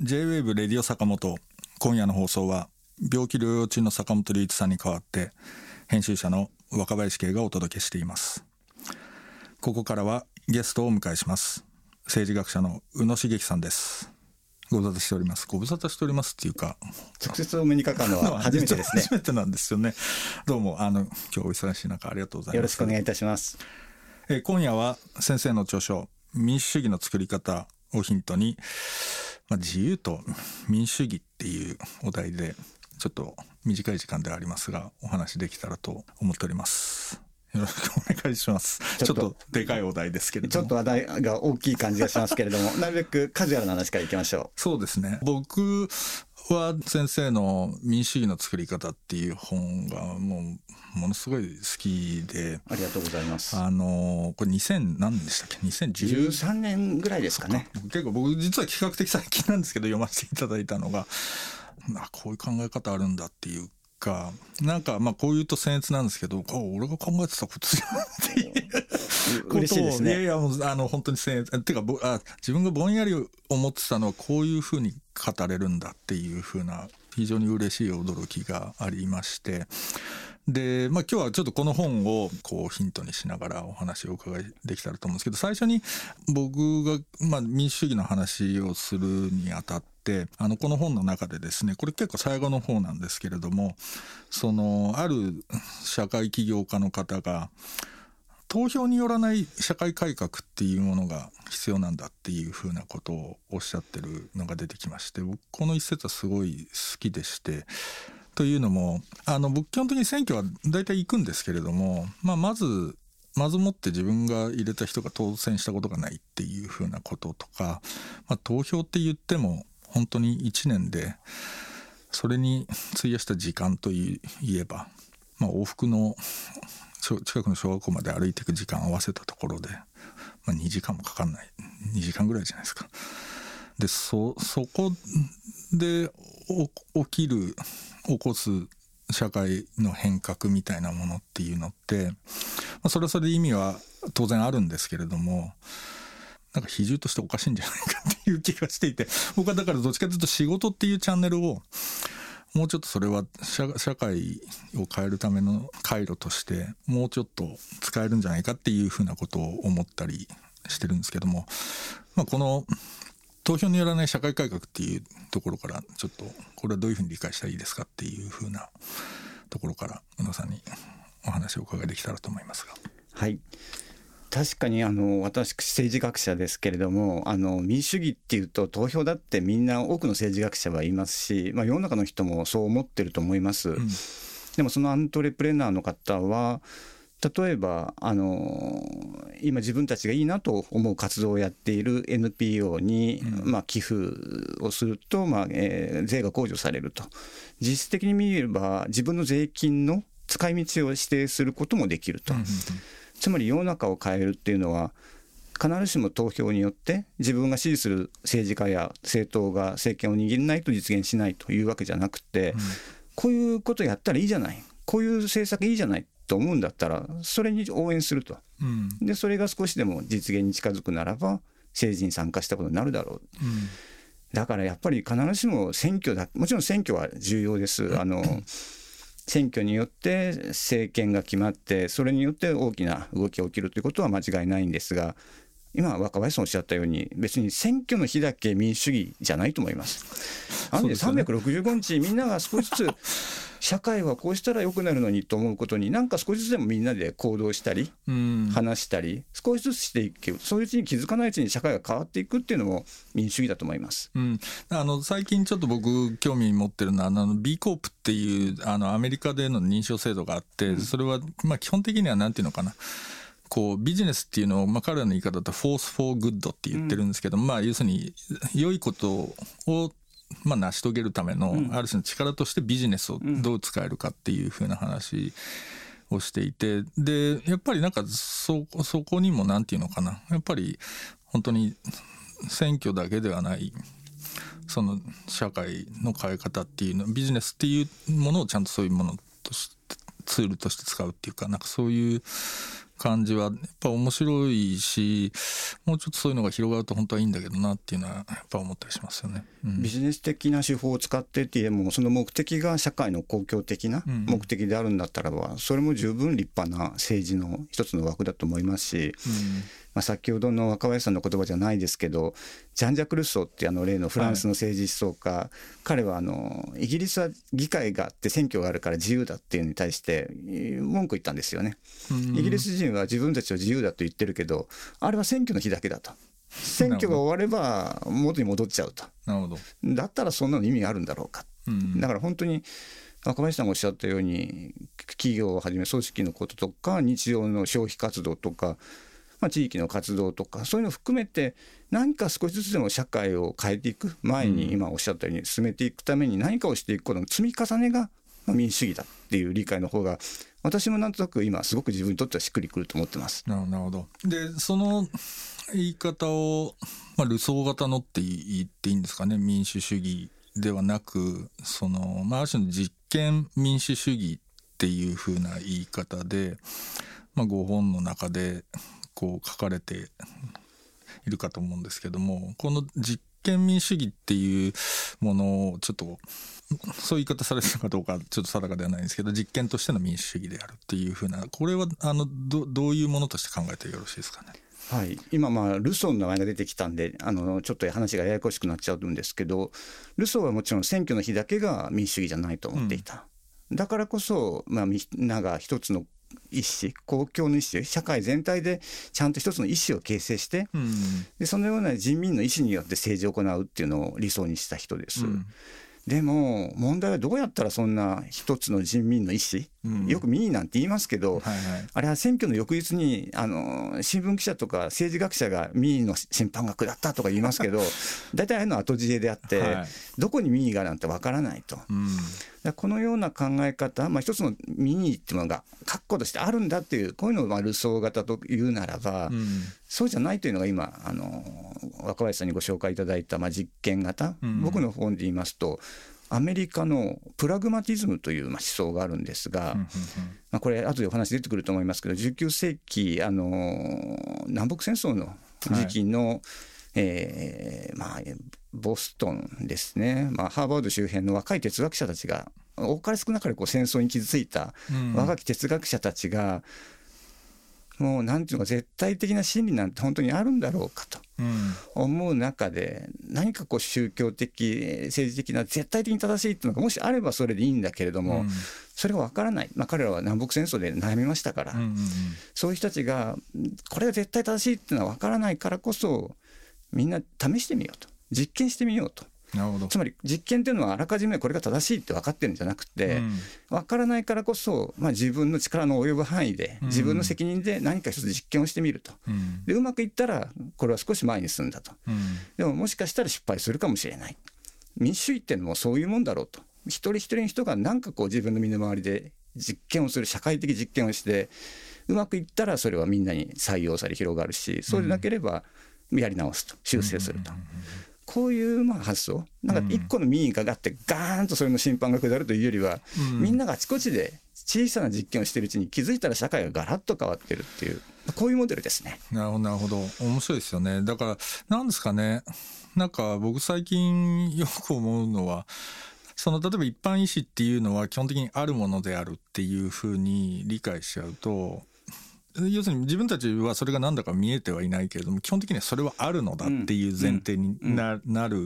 J-WAVE レディオ坂本今夜の放送は病気療養中の坂本龍一さんに代わって編集者の若林圭がお届けしています。ここからはゲストをお迎えします。政治学者の宇野茂樹さんです。ご無沙汰しております。ご無沙汰しておりますっていうか直接お目にかかるのは 初めてですね。初めてなんですよね。どうもあの今日お忙しい中ありがとうございますよろしくお願いいたしますえー今夜は先生の著書民主主義の作り方をヒントに、まあ、自由と民主主義っていうお題でちょっと短い時間ではありますがお話できたらと思っております。よろしくお願いします。ちょっととでかいお題ですけれちども。ょっと話題が大きい感じがしますけれども なるべくカジュアルな話からいきましょそうですね。僕は先生の民主主義の作り方っていう本がもうものすごい好きで。うありがとうございます。あのこれ2000何でしたっけ？2010 13年ぐらいですかね。結構僕実は比較的最近なんですけど読ませていただいたのがあこういう考え方あるんだっていうかなんかまあこう言うと僭越なんですけどあ俺が考えてたことじゃんっていうことを嬉しいですね。いやいやもうあの本当に僭越っていうかぼあ自分がぼんやり思ってたのはこういうふうに語れるんだっていうふうな非常に嬉しい驚きがありましてで、まあ、今日はちょっとこの本をこうヒントにしながらお話をお伺いできたらと思うんですけど最初に僕が、まあ、民主主義の話をするにあたってあのこの本の中でですねこれ結構最後の方なんですけれどもそのある社会起業家の方が投票によらない社会改革っていうものが必要なんだっていうふうなことをおっしゃってるのが出てきまして僕この一節はすごい好きでしてというのもあの僕基本的に選挙は大体行くんですけれども、まあ、まずまずもって自分が入れた人が当選したことがないっていうふうなこととか、まあ、投票って言っても本当に1年でそれに費やした時間といえば、まあ、往復の近くの小学校まで歩いていく時間を合わせたところで、まあ、2時間もかかんない2時間ぐらいじゃないですか。でそこで起きる起こす社会の変革みたいなものっていうのって、まあ、それはそれで意味は当然あるんですけれどもなんか比重としておかしいんじゃないかっていう気がしていて僕はだからどっちかというと仕事っていうチャンネルをもうちょっとそれは社社会を変えるための回路としてもうちょっと使えるんじゃないかっていうふうなことを思ったりしてるんですけども、まあ、この投票によらない社会改革っていうところからちょっとこれはどういうふうに理解したらいいですかっていうふうなところから宇野さんにお話をお伺いできたらと思いますが。はい確かにあの私政治学者ですけれどもあの民主主義っていうと投票だってみんな多くの政治学者は言いますし、まあ、世の中の人もそう思ってると思います。うんでもそのアントレプレナーの方は例えばあの今自分たちがいいなと思う活動をやっている NPO に、うん。まあ、寄付をすると、まあえー税が控除されると。実質的に見れば自分の税金の使い道を指定することもできると、うんうんつまり世の中を変えるっていうのは必ずしも投票によって自分が支持する政治家や政党が政権を握らないと実現しないというわけじゃなくて、こういうことやったらいいじゃない。こういう政策いいじゃないと思うんだったらそれに応援すると。うん。うんでそれが少しでも実現に近づくならば政治に参加したことになるだろう。うん。だからやっぱり必ずしも選挙だもちろん選挙は重要です。あの選挙によって政権が決まってそれによって大きな動きが起きるということは間違いないんですが今若林さんおっしゃったように別に選挙の日だけ民主主義じゃないと思います。あのねそうです365日みんなが少しずつ社会はこうしたら良くなるのにと思うことになんか少しずつでもみんなで行動したりうん。話したり少しずつしていく。そういううちに気づかないうちに社会が変わっていくっていうのも民主主義だと思います。うん、あの最近ちょっと僕興味持ってるのはあの B コープっていうあのアメリカでの認証制度があってそれはまあ基本的にはなんていうのかなこうビジネスっていうのを、まあ、彼らの言い方だとフォース・フォー・グッドって言ってるんですけど、まあ要するに良いことをまあ成し遂げるためのん。ある種の力としてビジネスをどう使えるかっていうふうな話をしていてでやっぱりなんかそそこにもなんていうのかな。やっぱり本当に選挙だけではないその社会の変え方っていうのビジネスっていうものをちゃんとそういうものとしてツールとして使うっていうかなんかそういう感じはやっぱ面白いしもうちょっとそういうのが広がると本当はいいんだけどなっていうのはやっぱ思ったりしますよね。うん、ビジネス的な手法を使ってってもその目的が社会の公共的な目的であるんだったらばそれも十分立派な政治の一つの枠だと思いますし。うんまあ、先ほどの若林さんの言葉じゃないですけどジャン・ジャク・ルッソーってあの例のフランスの政治思想家、はい、彼はあのイギリスは議会があって選挙があるから自由だっていうのに対して文句言ったんですよね。イギリス人は自分たちを自由だと言ってるけどあれは選挙の日だけだと。選挙が終われば元に戻っちゃうと。なるほどだったらそんなの意味あるんだろうか。だから本当に若林さんがおっしゃったように企業をはじめ組織のこととか日常の消費活動とかまあ、地域の活動とかそういうのを含めて何か少しずつでも社会を変えていく前に今おっしゃったように進めていくために何かをしていくことの積み重ねが民主主義だっていう理解の方が私もなんとなく今すごく自分にとってはしっくりくると思ってます。なるほど。でその言い方を、まあ、ルソー型のって言っていいんですかね？民主主義ではなくその、まあ、ある種の実験民主主義っていうふうな言い方で、まあ、ご本の中でこう書かれているかと思うんですけどもこの実験民主主義っていうものをちょっとそういう言い方されてるかどうかちょっと定かではないんですけど実験としての民主主義であるっていうふうなこれはあのどどういうものとして考えてよろしいですかね？はい、今、まあ、ルソーの名前が出てきたんであのちょっと話がややこしくなっちゃうんですけどルソーはもちろん選挙の日だけが民主主義じゃないと思っていた。うん、だからこそ、まあ、みんなが一つの意思公共の意思社会全体でちゃんと一つの意思を形成して、うん、でそのような人民の意思によって政治を行うっていうのを理想にした人です。うん。でも問題はどうやったらそんな一つの人民の意思、うん、よく民意なんて言いますけど、はいはい、あれは選挙の翌日にあの新聞記者とか政治学者が民意の審判が下ったとか言いますけど 大体ああいうのは後知恵であって、はい、どこに民意がなんてわからないと。うんこのような考え方、まあ、一つの民意っていうのが確固としてあるんだっていうこういうのをまあルソー型というならば、うん、そうじゃないというのが今あの若林さんにご紹介いただいたまあ実験型、うん、僕の本で言いますとアメリカのプラグマティズムという思想があるんですが、まあ、これ後でお話出てくると思いますけど19世紀あの南北戦争の時期の、はい、えー、まあ、ボストンですね、まあ、ハーバード周辺の若い哲学者たちが多かれ少なかれこう戦争に傷ついた若き哲学者たちが、もうなんていうのか絶対的な真理なんて本当にあるんだろうかと思う中で、何かこう宗教的政治的な絶対的に正しいっていうのがもしあればそれでいいんだけれども、それが分からない、まあ、彼らは南北戦争で悩みましたから、そういう人たちがこれが絶対正しいっていうのは分からないからこそみんな試してみようと実験してみようと。なるほど。つまり実験っていうのはあらかじめこれが正しいって分かってるんじゃなくて、うん、分からないからこそ、まあ、自分の力の及ぶ範囲で自分の責任で何か一つ実験をしてみると、うん、でうまくいったらこれは少し前に進んだと、うん、でももしかしたら失敗するかもしれない。民主主義っていうのもそういうもんだろうと。一人一人の人が何かこう自分の身の回りで実験をする社会的実験をしてうまくいったらそれはみんなに採用され広がるしそうでなければやり直すと。修正すると。こういうまあ発想。なんか一個の民意ががってガーンとそれの審判が下るというよりは、みんながあちこちで小さな実験をしているうちに気づいたら社会がガラッと変わってるっていうこういうモデルですね。なるほどなるほど。面白いですよね。だからなんですかね。なんか僕最近よく思うのはその例えば一般医師っていうのは基本的にあるものであるっていうふうに理解しちゃうと要するに自分たちはそれが何だか見えてはいないけれども基本的にはそれはあるのだっていう前提にな,、なる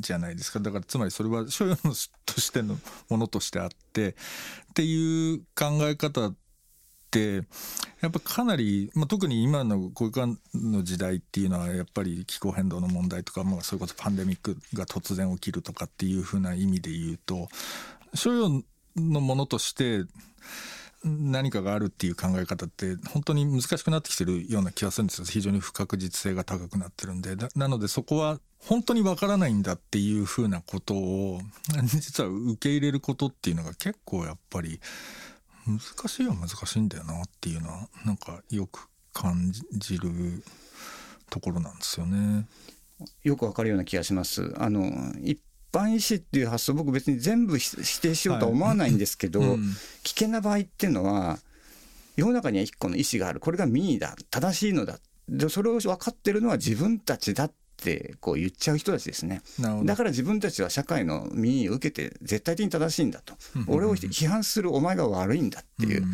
じゃないですか。だからつまりそれは所有のとしてのものとしてあってっていう考え方ってやっぱかなり、まあ、特に今のこういうの時代っていうのはやっぱり気候変動の問題とか、まあ、それこそパンデミックが突然起きるとかっていうふうな意味で言うと所有のものとして何かがあるっていう考え方って本当に難しくなってきてるような気がするんですよ非常に不確実性が高くなってるんでなのでそこは本当にわからないんだっていうふうなことを 実は受け入れることっていうのが結構やっぱり難しいは難しいんだよなっていうのはなんかよく感じるところなんですよね。よくわかるような気がします。あの一般医師っていう発想僕別に全部否定しようとは思わないんですけど、はい。うん、危険な場合っていうのは世の中には一個の意思がある。これが民意だ正しいのだ。でそれを分かってるのは自分たちだってこう言っちゃう人たちですね。だから自分たちは社会の民意を受けて絶対的に正しいんだと、俺を批判するお前が悪いんだっていう。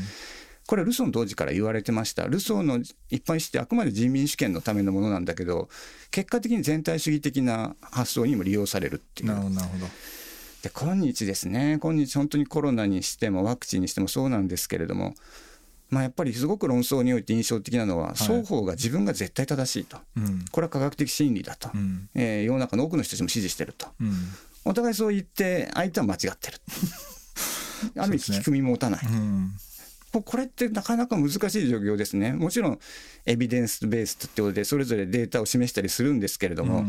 これはルソーの当時から言われてました。ルソーの一般意思ってあくまで人民主権のためのものなんだけど、結果的に全体主義的な発想にも利用されるっていう。なるほど。で、今日ですね、今日本当にコロナにしてもワクチンにしてもそうなんですけれども、まあ、やっぱりすごく論争において印象的なのは、双方が自分が絶対正しいと、これは科学的真理だと、え世の中の多くの人たちも支持してると、お互いそう言って、相手は間違ってる。ある意味、聞き組み持たない。これってなかなか難しい状況ですね。もちろんエビデンスベースってことでそれぞれデータを示したりするんですけれども、うん、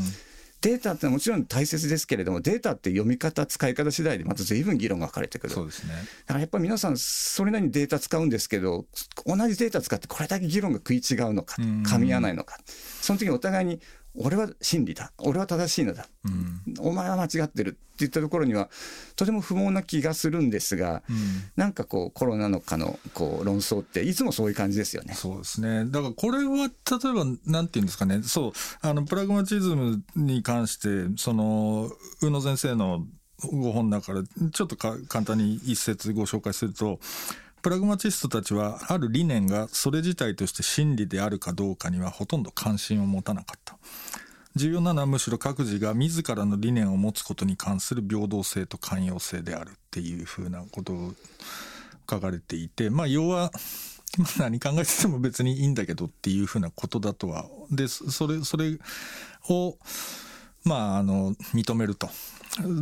データってもちろん大切ですけれどもデータって読み方使い方次第でまた随分議論が分かれてくる。そうですね。だからやっぱり皆さんそれなりにデータ使うんですけど同じデータ使ってこれだけ議論が食い違うのか噛み合わないのか。その時にお互いに俺は真理だ。俺は正しいのだ、うん、お前は間違ってるって言ったところにはとても不毛な気がするんですが、うん、なんかこうコロナのかのこう論争っていつもそういう感じですよね。そうですね。だからこれは例えばなんていうんですかね。そうあのプラグマチズムに関してその宇野先生のご本だからちょっと簡単に一節ご紹介するとプラグマチストたちはある理念がそれ自体として真理であるかどうかにはほとんど関心を持たなかった。重要なのはむしろ各自が自らの理念を持つことに関する平等性と寛容性であるっていうふうなことを書かれていてまあ要は何考えてても別にいいんだけどっていうふうなことだとは。でそれそれをまああの認めると。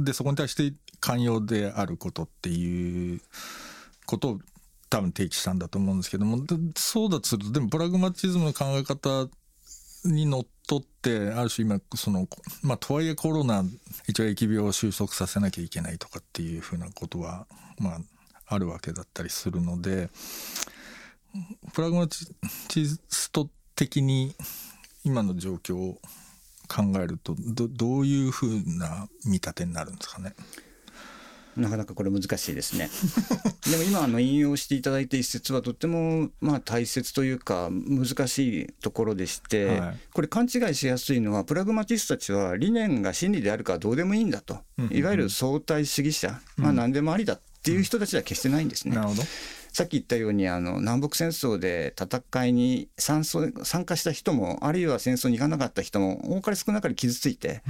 でそこに対して寛容であることっていうことを多分提起したんだと思うんですけどもそうだとするとでもプラグマチズムの考え方にのっとってある種今そのまあとはいえコロナ一応疫病を収束させなきゃいけないとかっていうふうなことはまああるわけだったりするのでプラグマチスト的に今の状況を考えるとどどういうふうな見立てになるんですかね？なかなかこれ難しいですね。でも今あの引用していただいた一節はとってもまあ大切というか難しいところでして、はい、これ勘違いしやすいのはプラグマティストたちは理念が真理であるかどうでもいいんだと、いわゆる相対主義者、まあ何でもありだっていう人たちでは決してないんですね。なるほど。さっき言ったようにあの南北戦争で戦いに参参加した人もあるいは戦争に行かなかった人も多かれ少なかれ傷ついて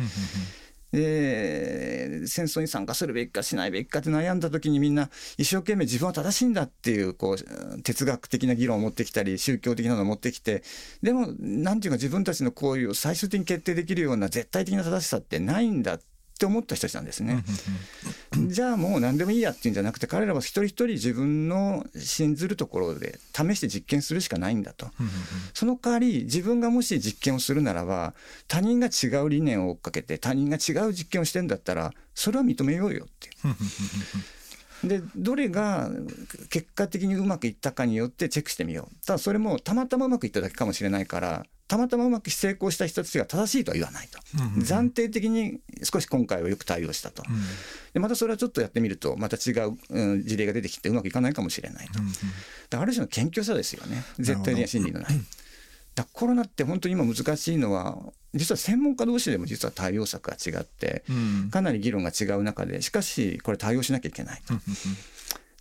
で戦争に参加するべきかしないべきかって悩んだ時にみんな一生懸命自分は正しいんだっていうこう哲学的な議論を持ってきたり宗教的なのを持ってきてでも何て言うか自分たちの行為を最終的に決定できるような絶対的な正しさってないんだって思った人たちなんですね。じゃあもう何でもいいやっていうんじゃなくて彼らは一人一人自分の信ずるところで試して実験するしかないんだと。その代わり自分がもし実験をするならば他人が違う理念を追っかけて他人が違う実験をしてんだったらそれは認めようよって。でどれが結果的にうまくいったかによってチェックしてみようただそれもたまたまうまくいっただけかもしれないからたまたまうまく成功した人たちが正しいとは言わないと、うんうん、暫定的に少し今回はよく対応したと、うん、でまたそれはちょっとやってみるとまた違う、うん、事例が出てきてうまくいかないかもしれないと、うんうん、だある種の謙虚さですよね。絶対的な真理のない。だコロナって本当に今難しいのは実は専門家同士でも実は対応策が違って、かなり議論が違う中でしかしこれ対応しなきゃいけないと。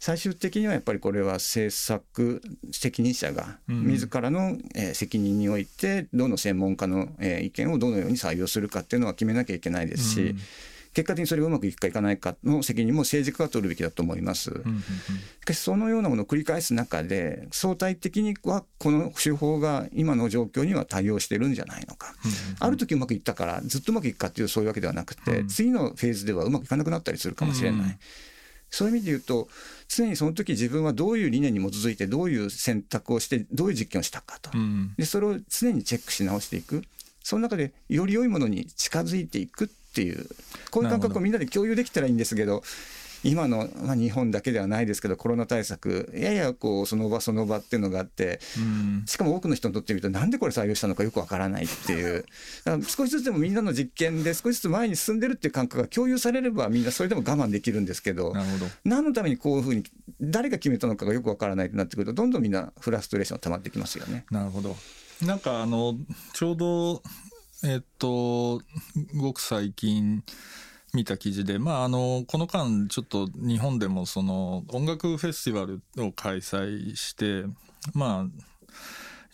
最終的にはやっぱりこれは政策責任者が自らの責任においてどの専門家の意見をどのように採用するかっていうのは決めなきゃいけないですし、結果的にそれがうまくいくかいかないかの責任も政治家が取るべきだと思います。しかしそのようなものを繰り返す中で相対的にはこの手法が今の状況には対応してるんじゃないのか。ある時うまくいったからずっとうまくいくかっていうそういうわけではなくて、次のフェーズではうまくいかなくなったりするかもしれない。そういう意味で言うと常にその時自分はどういう理念に基づいてどういう選択をしてどういう実験をしたかと、うん、でそれを常にチェックし直していく。その中でより良いものに近づいていくっていうこういう感覚をみんなで共有できたらいいんですけど今の、まあ、日本だけではないですけどコロナ対策ややこうその場その場っていうのがあって、うん。しかも多くの人にとってみるとなんでこれ採用したのかよくわからないっていう。少しずつでもみんなの実験で少しずつ前に進んでるっていう感覚が共有されればみんなそれでも我慢できるんですけどなるほど。何のためにこういうふうに誰が決めたのかがよくわからないってなってくるとどんどんみんなフラストレーション溜まってきますよね。なるほど。なんかあのちょうどえっとごく最近見た記事で、まあ、あのこの間ちょっと日本でもその音楽フェスティバルを開催してまあ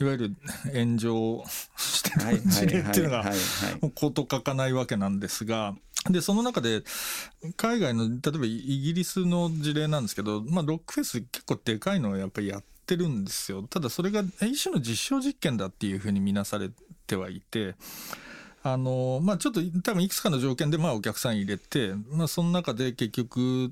いわゆる炎上してる事例っていうのがはいこと書かないわけなんですがでその中で海外の例えばイギリスの事例なんですけど、まあ、ロックフェス結構でかいのをやっぱりやってるんですよただそれが一種の実証実験だっていうふうに見なされてはいて。あのまあ、ちょっと多分いくつかの条件でまあお客さん入れて、まあ、その中で結局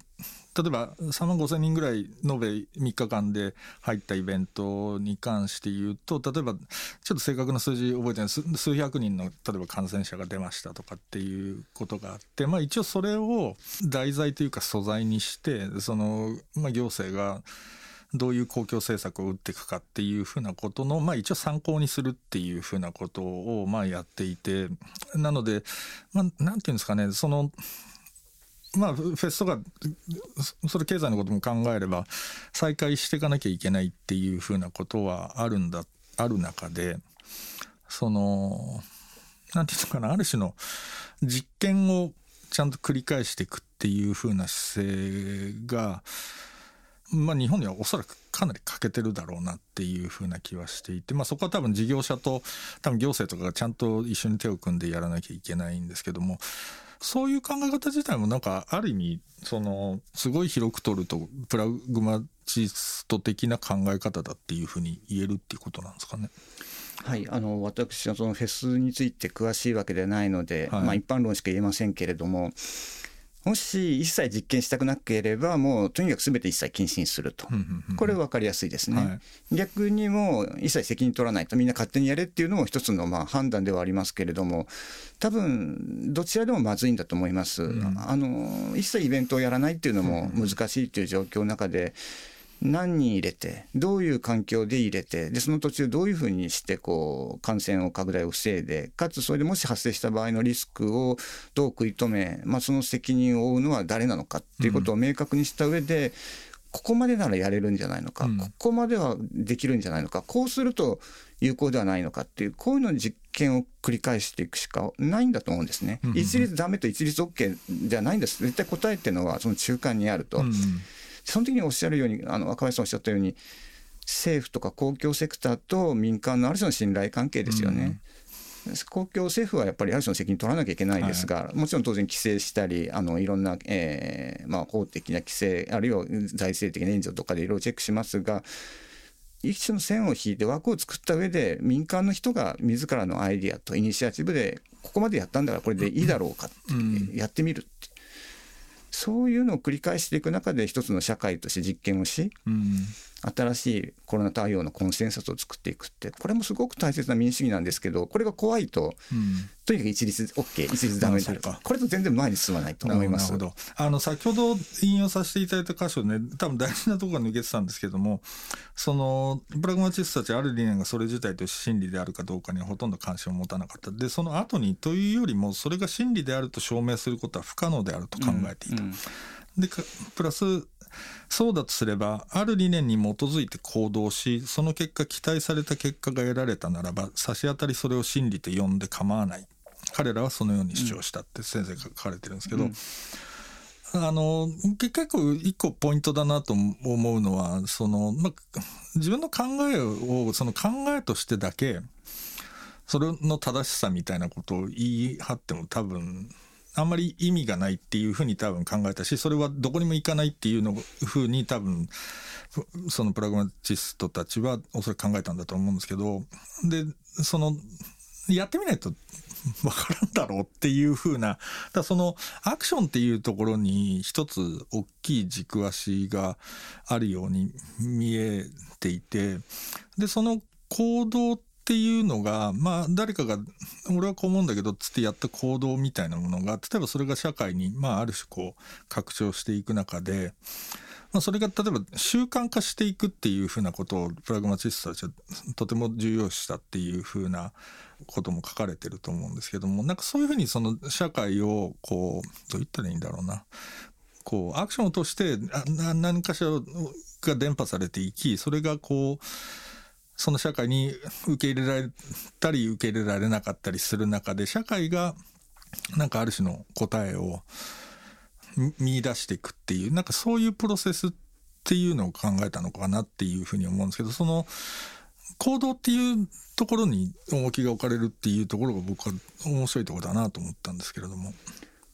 例えば3万5千人ぐらい延べ3日間で入ったイベントに関して言うと例えばちょっと正確な数字覚えてない。数百人の例えば感染者が出ましたとかっていうことがあって、まあ、一応それを題材というか素材にしてその、まあ、行政がどういう公共政策を打っていくかっていうふうなことの、まあ、一応参考にするっていうふうなことをまあやっていてなので、まあ、なんていうんですかねそのまあ、フェスとかそれ経済のことも考えれば再開していかなきゃいけないっていうふうなことはあるんだある中でそのなんていうのかなある種の実験をちゃんと繰り返していくっていうふうな姿勢が、まあ、日本にはおそらくかなり欠けてるだろうなっていうふうな気はしていて、まあ、そこは多分事業者と多分行政とかがちゃんと一緒に手を組んでやらなきゃいけないんですけどもそういう考え方自体もなんかある意味そのすごい広く取るとプラグマチスト的な考え方だっていうふうに言えるっていうことなんですかね。はい、あの私はそのフェスについて詳しいわけではないので、はいまあ、一般論しか言えませんけれどももし一切実験したくなければもうとにかく全て一切禁止にすると、これは分かりやすいですね、はい。逆にもう一切責任取らないとみんな勝手にやれっていうのも一つのまあ判断ではありますけれども多分どちらでもまずいんだと思います、んあの一切イベントをやらないっていうのも難しいという状況の中で何人入れてどういう環境で入れてでその途中どういうふうにしてこう感染を拡大を防いでかつそれでもし発生した場合のリスクをどう食い止め、まあ、その責任を負うのは誰なのかっていうことを明確にした上で、ここまでならやれるんじゃないのか、うん。ここまではできるんじゃないのかこうすると有効ではないのかっていうこういうのに実験を繰り返していくしかないんだと思うんですね。うん。うん一律ダメと一律 OK じゃないんです。絶対答えっていうのはその中間にあると。うんうんその時におっしゃるようにあの若林さんおっしゃったように政府とか公共セクターと民間のある種の信頼関係ですよね。公共政府はやっぱりある種の責任取らなきゃいけないですが、もちろん当然規制したりあのいろんな、えーまあ、法的な規制あるいは財政的な援助とかでいろいろチェックしますが一種の線を引いて枠を作った上で民間の人が自らのアイディアとイニシアチブでここまでやったんだからこれでいいだろうかって、うん。やってみるそういうのを繰り返していく中で一つの社会として実験をしうん。新しいコロナ対応のコンセンサスを作っていくってこれもすごく大切な民主主義なんですけどこれが怖いとうん。とにかく一律 OK 一律ダメになる。これと全然前に進まないと思います。なるほどあの先ほど引用させていただいた箇所ね多分大事なところが抜けてたんですけどもそのプラグマチストたちある理念がそれ自体として真理であるかどうかにはほとんど関心を持たなかった。でその後にというよりもそれが真理であると証明することは不可能であると考えていた。うん。でかプラスそうだとすればある理念に基づいて行動しその結果期待された結果が得られたならば差し当たりそれを真理と呼んで構わない。彼らはそのように主張したって先生が書かれてるんですけど、あのけ結構一個ポイントだなと思うのはその、まあ、自分の考えをその考えとしてだけそれの正しさみたいなことを言い張っても多分あんまり意味がないっていうふうに多分考えたしそれはどこにも行かないっていうのふうに多分そのプラグマチストたちはおそらく考えたんだと思うんですけどでそのやってみないと分からんだろうっていうふうなだそのアクションっていうところに一つ大きい軸足があるように見えていてでその行動っていうのが、まあ、誰かが、俺はこう思うんだけど、つってやった行動みたいなものが、例えばそれが社会に、まあ、ある種こう、拡張していく中で、まあ、それが例えば習慣化していくっていうふうなことをプラグマチストたちはとても重要視したっていうふうなことも書かれてると思うんですけどもなんかそういうふうにその社会をこうどう言ったらいいんだろうな。こうアクションを通して何かしらが伝播されていきそれがこうその社会に受け入れられたり受け入れられなかったりする中で社会がなんかある種の答えを見出していくっていうなんかそういうプロセスっていうのを考えたのかなっていうふうに思うんですけどその行動っていうところに重きが置かれるっていうところが僕は面白いところだなと思ったんですけれども。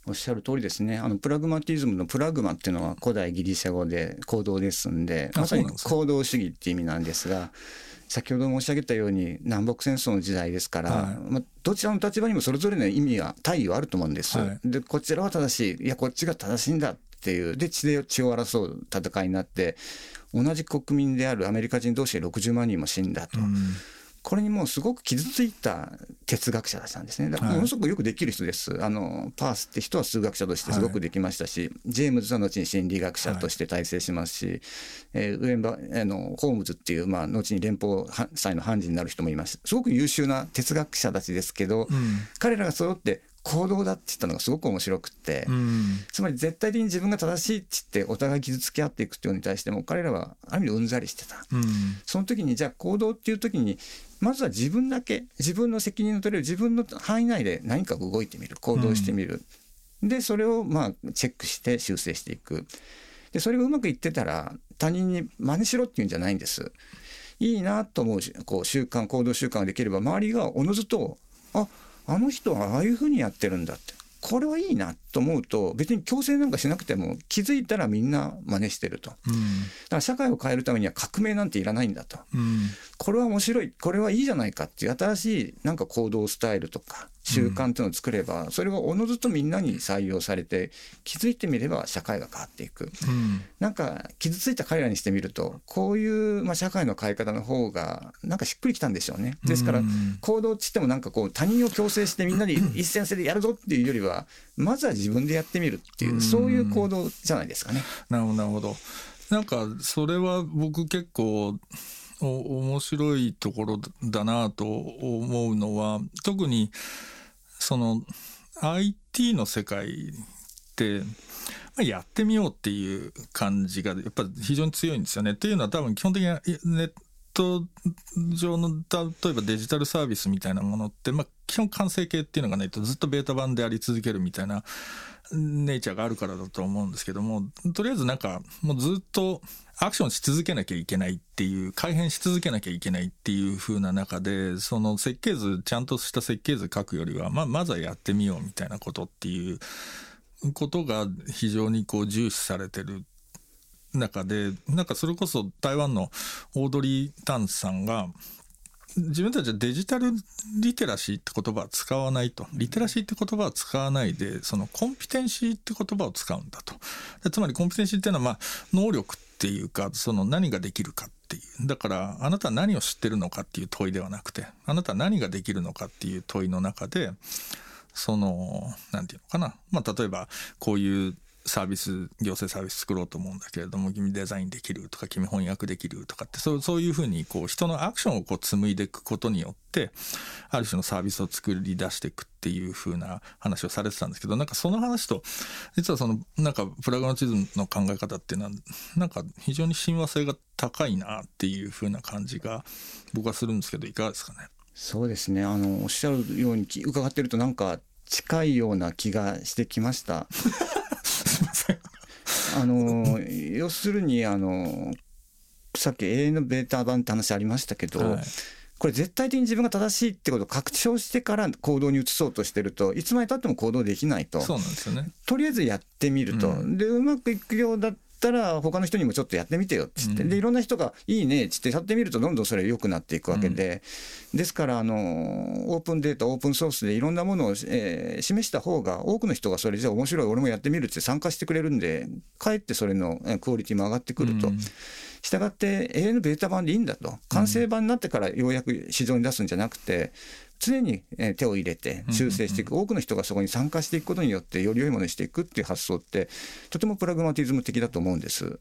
おっしゃる通りですね。あのプラグマティズムのプラグマっていうのは古代ギリシャ語で行動ですんで、まさに行動主義っていう意味なんですが、先ほど申し上げたように南北戦争の時代ですから、はい、まあ、どちらの立場にもそれぞれの意味は大義はあると思うんです。はい、でこちらは正しい。いやこっちが正しいんだっていう。で血で血を争う戦いになって同じ国民であるアメリカ人同士で60万人も死んだと。うんこれにもうすごく傷ついた哲学者だったんですね。だからものすごくよくできる人です。はい、あのパースって人は数学者としてすごくできましたし、はい、ジェームズは後に心理学者として大成しますし、はい、えー、ウェンバあのホームズっていう、まあ、後に連邦裁の判事になる人もいました。すごく優秀な哲学者たちですけど、うん、彼らが揃って行動だって言ったのがすごく面白くて、うん、つまり絶対的に自分が正しいって言ってお互い傷つけ合っていくっていうのに対しても彼らはある意味でうんざりしてた、うん、その時にじゃあ行動っていう時にまずは自分だけ自分の責任の取れる自分の範囲内で何か動いてみる行動してみる、うん、でそれをまあチェックして修正していく。でそれがうまくいってたら他人に真似しろっていうんじゃないんです。いいなと思うこう習慣行動習慣ができれば周りがおのずとああの人はああいうふうにやってるんだって。これはいいなと思うと別に強制なんかしなくても気づいたらみんな真似してると、うん、だから社会を変えるためには革命なんていらないんだと、うん、これは面白いこれはいいじゃないかっていう新しいなんか行動スタイルとか習慣っていうのを作れば、それがおのずとみんなに採用されて気づいてみれば社会が変わっていく、うん、なんか傷ついた彼らにしてみるとこういう、まあ、社会の変え方の方がなんかしっくりきたんでしょうね。ですから行動っつってもなんかこう他人を強制してみんなに 一線性でやるぞっていうよりはまずは自分でやってみるっていう、そういう行動じゃないですかね。なるほどなるほど。なんかそれは僕結構面白いところだなと思うのは特にその IT の世界ってまやってみようっていう感じがやっぱり非常に強いんですよね。っていうのは多分基本的にネット上の例えばデジタルサービスみたいなものって、まあ、基本完成形っていうのがないとずっとベータ版であり続けるみたいなネイチャーがあるからだと思うんですけどもとりあえずなんかもうずっとアクションし続けなきゃいけないっていう改変し続けなきゃいけないっていう風な中でその設計図ちゃんとした設計図書くよりは、まあ、まずはやってみようみたいなことっていうことが非常にこう重視されてる中でなんかそれこそ台湾のオードリー・タンさんが自分たちはデジタルリテラシーって言葉は使わないと。リテラシーって言葉は使わないで、そのコンピテンシーって言葉を使うんだと。つまりコンピテンシーっていうのは、まあ、能力っていうか、その何ができるかっていう。だから、あなたは何を知ってるのかっていう問いではなくて、あなたは何ができるのかっていう問いの中で、その、何て言うのかな。まあ、例えば、こういうサービス行政サービス作ろうと思うんだけれども君デザインできるとか君翻訳できるとかってそうそういうふうにこう人のアクションをこう紡いでいくことによってある種のサービスを作り出していくっていうふうな話をされてたんですけどなんかその話と実はそのなんかプラグマチズムの考え方っていうのはなんか非常に親和性が高いなっていうふうな感じが僕はするんですけどいかがですかね？そうですねあのおっしゃるように伺ってるとなんか近いような気がしてきました。ません。あの要するにあのさっき永遠のベータ版って話ありましたけど、はい、これ絶対的に自分が正しいってことを確証してから行動に移そうとしてるといつまでたっても行動できないと。そうなんですよね。とりあえずやってみると、うん、でうまくいくようだったら他の人にもちょっとやってみてよっつって、うん、でいろんな人が「いいね」っつってやってみるとどんどんそれ良くなっていくわけで、うん、ですからあのオープンデータオープンソースでいろんなものを、えー、示した方が多くの人がそれじゃあ面白い俺もやってみるって参加してくれるんでかえってそれのクオリティも上がってくると。うん。したがって永遠のベータ版でいいんだと。完成版になってからようやく市場に出すんじゃなくて常に手を入れて修正していく、多くの人がそこに参加していくことによってより良いものにしていくっていう発想ってとてもプラグマティズム的だと思うんです。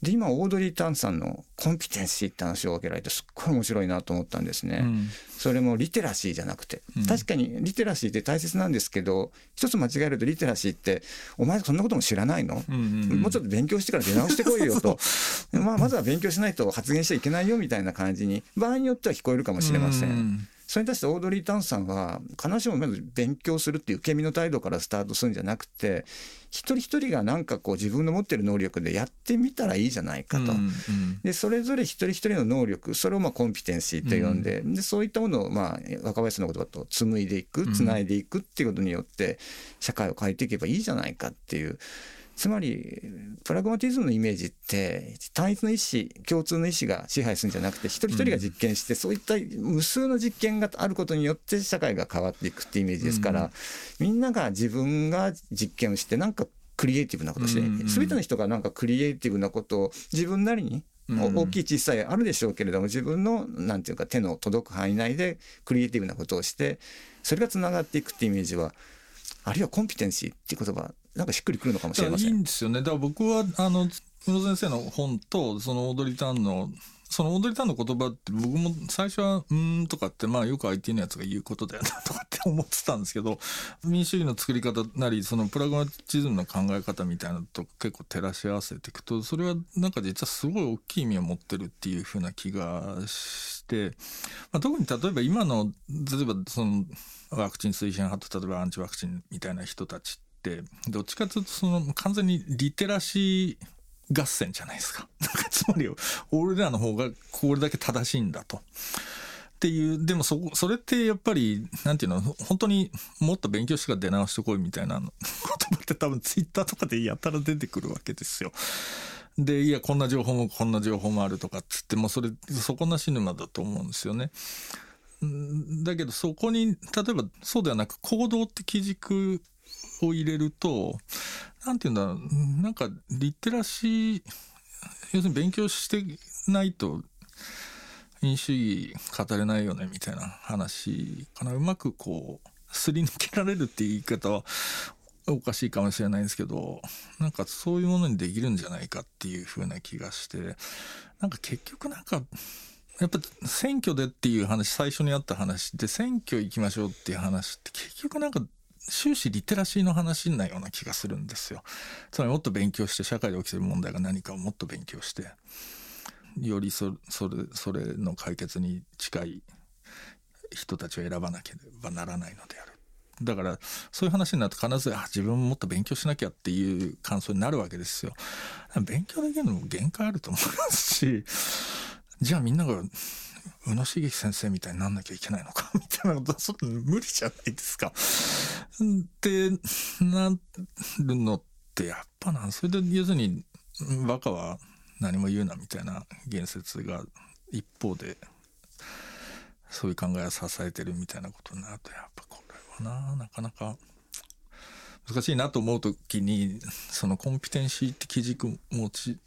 で今オードリー・タンさんのコンピテンシーって話を挙げられてすっごい面白いなと思ったんですね、うん、それもリテラシーじゃなくて、うん、確かにリテラシーって大切なんですけど一つ間違えるとリテラシーってお前そんなことも知らないの、もうちょっと勉強してから出直してこいよと。まあまずは勉強しないと発言しちゃいけないよみたいな感じに場合によっては聞こえるかもしれません、うんそれに対してオードリー・タンさんは必ずしもまず勉強するっていう受け身の態度からスタートするんじゃなくて一人一人がなんかこう自分の持ってる能力でやってみたらいいじゃないかと。うんうん、でそれぞれ一人一人の能力それをまあコンピテンシーと呼んでうん、でそういったものをまあ若林の言葉と紡いでいくつないでいくっていうことによって社会を変えていけばいいじゃないかっていう。つまりプラグマティズムのイメージって単一の意思共通の意思が支配するんじゃなくて一人一人が実験して、そういった無数の実験があることによって社会が変わっていくっていうイメージですから、みんなが自分が実験をしてなんかクリエイティブなことして、全ての人がなんかクリエイティブなことを自分なりに大きい小さいあるでしょうけれども自分のなんていうか手の届く範囲内でクリエイティブなことをしてそれがつながっていくっていうイメージはあるいはコンピテンシーっていう言葉なんかしっくりくるのかもしれません。いいんですよね。だから僕はあの宇野先生の本とその踊りターンのその踊りターンの言葉って僕も最初は「うん」とかってまあよく IT のやつが言うことだよなとかって思ってたんですけど民主主義の作り方なりそのプラグマチズムの考え方みたいなのと結構照らし合わせていくとそれはなんか実はすごい大きい意味を持ってるっていうふうな気がして、まあ、特に例えば今の例えばそのワクチン推進派と例えばアンチワクチンみたいな人たちどっちかというとその完全にリテラシー合戦じゃないですか。つまり俺らの方がこれだけ正しいんだと。っていうでもそそれってやっぱりなんていうの本当にもっと勉強してから出直してこいみたいな言葉って多分ツイッターとかでやたら出てくるわけですよ。でいやこんな情報もこんな情報もあるとかっつってもうそれ底なし沼だと思うんですよね。だけどそこに例えばそうではなく行動って基軸を入れると何て言うんだろうなんかリテラシー要するに勉強してないと民主主義語れないよねみたいな話かな。うまくこうすり抜けられるっていう言い方はおかしいかもしれないんですけどなんかそういうものにできるんじゃないかっていう風な気がしてなんか結局なんかやっぱ選挙でっていう話最初にあった話で選挙行きましょうっていう話って結局なんか終始リテラシーの話なような気がするんですよ。つまりもっと勉強して社会で起きてる問題が何かをもっと勉強してよりそれそれの解決に近い人たちを選ばなければならないのである。だからそういう話になると必ずあ自分ももっと勉強しなきゃっていう感想になるわけですよ。勉強できるのも限界あると思いますしじゃあみんなが宇野茂樹先生みたいになんなきゃいけないのか？みたいなことはそ無理じゃないですか。で、なるのってやっぱな、それで要するにバカは何も言うなみたいな言説が一方でそういう考えを支えてるみたいなことになるとやっぱこれはななかなか難しいなと思う時にそのコンピテンシーって基軸持ち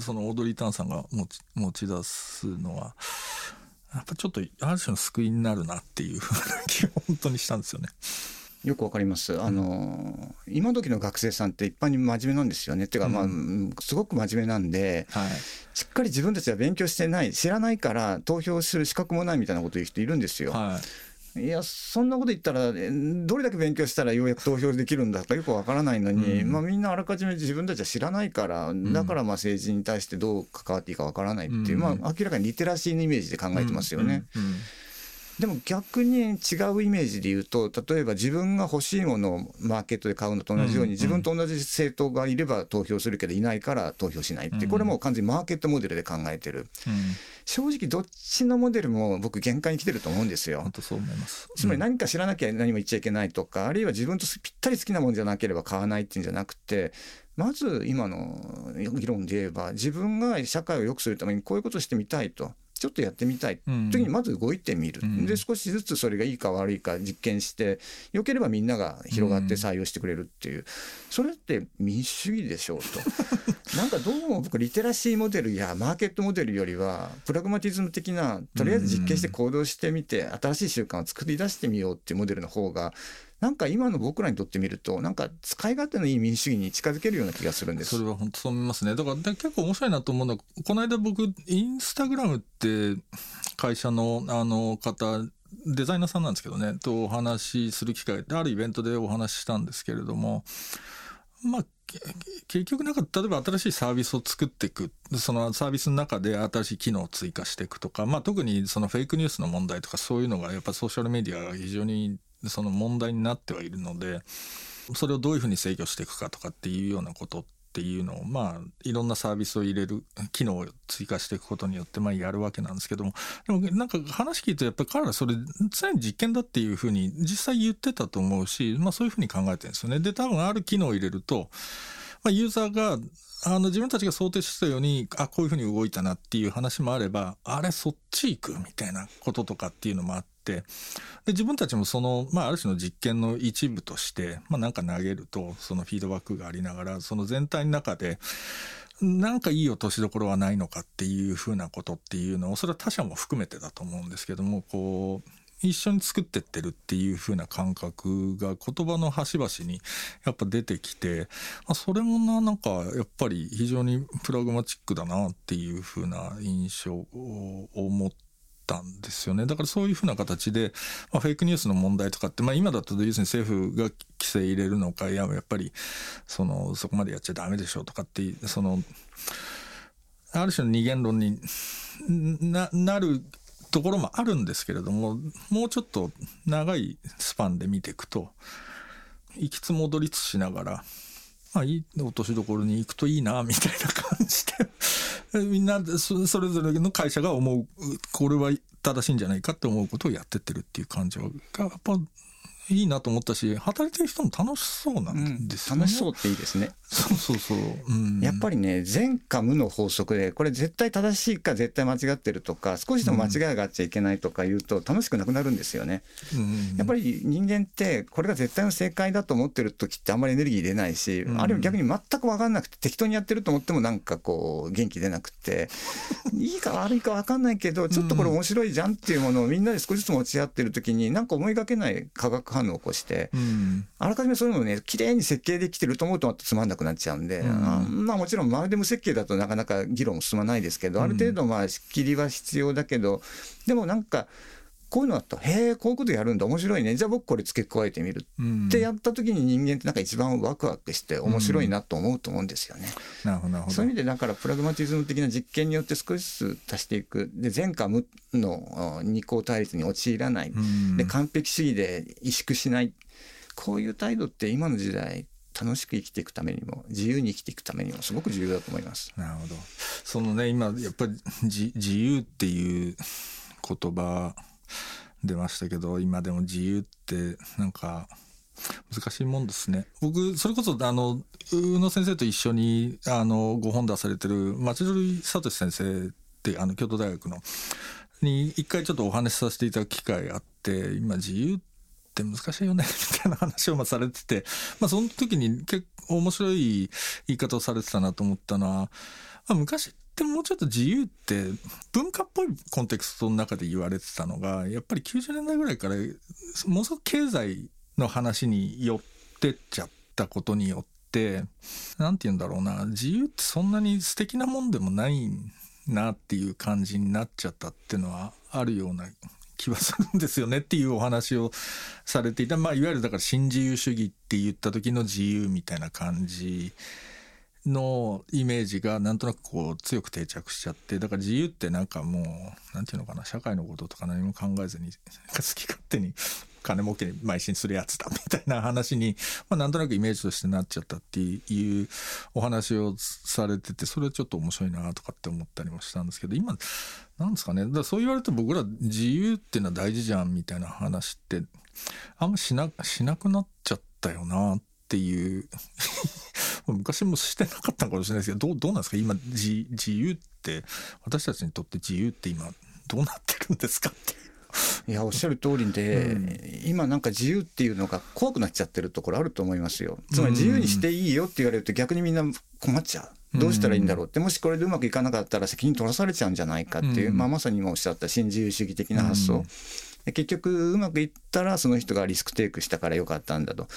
そのオードリー・タンさんが持ち持ち出すのはやっぱちょっとある種の救いになるなっていうふうな気が本当にしたんですよね。よくわかります。あの今時の学生さんって一般に真面目なんですよね。っていうか、まあ、すごく真面目なんで、はい、しっかり自分たちは勉強してない、知らないから投票する資格もないみたいなこと言う人いるんですよ。はいいやそんなこと言ったらどれだけ勉強したらようやく投票できるんだかよくわからないのに、うん、まあ、みんなあらかじめ自分たちは知らないからだからまあ政治に対してどう関わっていいかわからないっていう、うん、まあ、明らかにリテラシーのイメージで考えてますよね。うん。でも逆に違うイメージで言うと例えば自分が欲しいものをマーケットで買うのと同じように、自分と同じ政党がいれば投票するけどいないから投票しないって、これも完全にマーケットモデルで考えてる、正直どっちのモデルも僕限界に来てると思うんですよ。本当そう思います、つまり何か知らなきゃ何も言っちゃいけないとかあるいは自分とぴったり好きなものじゃなければ買わないっていうんじゃなくてまず今の議論で言えば自分が社会を良くするためにこういうことをしてみたいとちょっとやってみたい。時にまず動いてみる、うん、で少しずつそれがいいか悪いか実験してよければみんなが広がって採用してくれるっていう、それって民主主義でしょうと。なんかどうも僕リテラシーモデルやマーケットモデルよりはプラグマティズム的なとりあえず実験して行動してみて新しい習慣を作り出してみようっていうモデルの方がなんか今の僕らにとってみると、なんか使い勝手のいい民主主義に近づけるような気がするんです。それは本当そう思いますね。だから結構面白いなと思うのは、この間僕、インスタグラムって会社のあの方、デザイナーさんなんですけどね、とお話しする機会で、あるイベントでお話ししたんですけれども、まあ、結局なんか、例えば新しいサービスを作っていく、そのサービスの中で新しい機能を追加していくとか、まあ特にそのフェイクニュースの問題とかそういうのがやっぱソーシャルメディアが非常にその問題になってはいるのでそれをどういうふうに制御していくかとかっていうようなことっていうのをまあいろんなサービスを入れる機能を追加していくことによってまあやるわけなんですけどもでもなんか話聞いてやっぱり彼らそれ常に実験だっていうふうに実際言ってたと思うしまあそういうふうに考えてるんですよね。で多分ある機能を入れるとまあ、ユーザーがあの自分たちが想定してたようにあこういうふうに動いたなっていう話もあればあれそっち行くみたいなこととかっていうのもあってで自分たちもその、まあ、ある種の実験の一部として、まあ、なんか投げるとそのフィードバックがありながらその全体の中でなんかいい落としどころはないのかっていうふうなことっていうのをそれは他者も含めてだと思うんですけどもこう一緒に作ってってるっていう風な感覚が言葉の端々にやっぱ出てきて、あ、それもな、なんかやっぱり非常にプラグマチックだなっていう風な印象を持ったんですよね。だからそういうふうな形で、まあ、フェイクニュースの問題とかって、まあ今だと要するに政府が規制入れるのか、いや、やっぱり、その、そこまでやっちゃダメでしょうとかって、その、ある種の二元論にななるところもあるんですけれどももうちょっと長いスパンで見ていくと行きつ戻りつしながら、まあ、いい落としどころに行くといいなみたいな感じで みんなそれぞれの会社が思うこれは正しいんじゃないかって思うことをやってってるっていう感じがやっぱいいなと思ったし働いてる人も楽しそうなんですよね、うん、楽しそうっていいですね。そうそうそう、うん、やっぱりね善か無の法則でこれ絶対正しいか絶対間違ってるとか少しでも間違いがあっちゃいけないとか言うと楽しくなくなるんですよね、うん、やっぱり人間ってこれが絶対の正解だと思ってる時ってあんまりエネルギー出ないし、あるいは逆に全く分かんなくて適当にやってると思ってもなんかこう元気出なくていいか悪いか分かんないけどちょっとこれ面白いじゃんっていうものをみんなで少しずつ持ち合ってる時になんか思いがけない化学反応を起こして、うん、あらかじめそういうのをね綺麗に設計できてると思うとつまんなくなっちゃうんで、うん、まあもちろんまるで無設計だとなかなか議論進まないですけど、ある程度まあ仕切りは必要だけどでもなんかこういうのあった。へえこういうことやるんだ。面白いね。じゃあ僕これ付け加えてみる、うん、ってやった時に人間ってなんか一番ワクワクして面白いなと思うと思うんですよね。うん、なるほどそういう意味でだからプラグマティズム的な実験によって少しずつ足していく。で前科無の二項対立に陥らない、うん、で完璧主義で萎縮しない。こういう態度って今の時代楽しく生きていくためにも自由に生きていくためにもすごく重要だと思います。なるほど。そのね今やっぱり自由っていう言葉出ましたけど今でも自由ってなんか難しいもんですね。僕それこそあの宇野先生と一緒にあのご本出されてる町鳥聡先生ってあの京都大学のに一回ちょっとお話しさせていただく機会あって今自由って難しいよね みたいな話をまされてて、まあ、その時に結構面白い言い方をされてたなと思ったのは、まあ、昔でももうちょっと自由って文化っぽいコンテクストの中で言われてたのがやっぱり90年代ぐらいからものすごく経済の話に寄ってっちゃったことによって何て言うんだろうな自由ってそんなに素敵なもんでもないなっていう感じになっちゃったっていうのはあるような気はするんですよねっていうお話をされていた、まあ、いわゆるだから新自由主義って言った時の自由みたいな感じのイメージがなんとなくこう強く定着しちゃってだから自由ってなんかもう何て言うのかな社会のこととか何も考えずに好き勝手に金儲けに邁進するやつだみたいな話に、まあ、なんとなくイメージとしてなっちゃったっていうお話をされててそれはちょっと面白いなとかって思ったりもしたんですけど今なんですかねだかそう言われると僕ら自由っていうのは大事じゃんみたいな話ってあんましなしなくなっちゃったよなっていう。昔もしてなかったかもしれないですけどどうどうなんですか？今自自由って私たちにとって自由って今どうなってるんですかって。いやおっしゃる通りで、うん、今なんか自由っていうのが怖くなっちゃってるところあると思いますよ。つまり自由にしていいよって言われると逆にみんな困っちゃう。どうしたらいいんだろう？ってもしこれでうまくいかなかったら責任取らされちゃうんじゃないかっていう、うん、まあ、まさに今おっしゃった新自由主義的な発想、うん結局うまくいったらその人がリスクテイクしたからよかったんだと。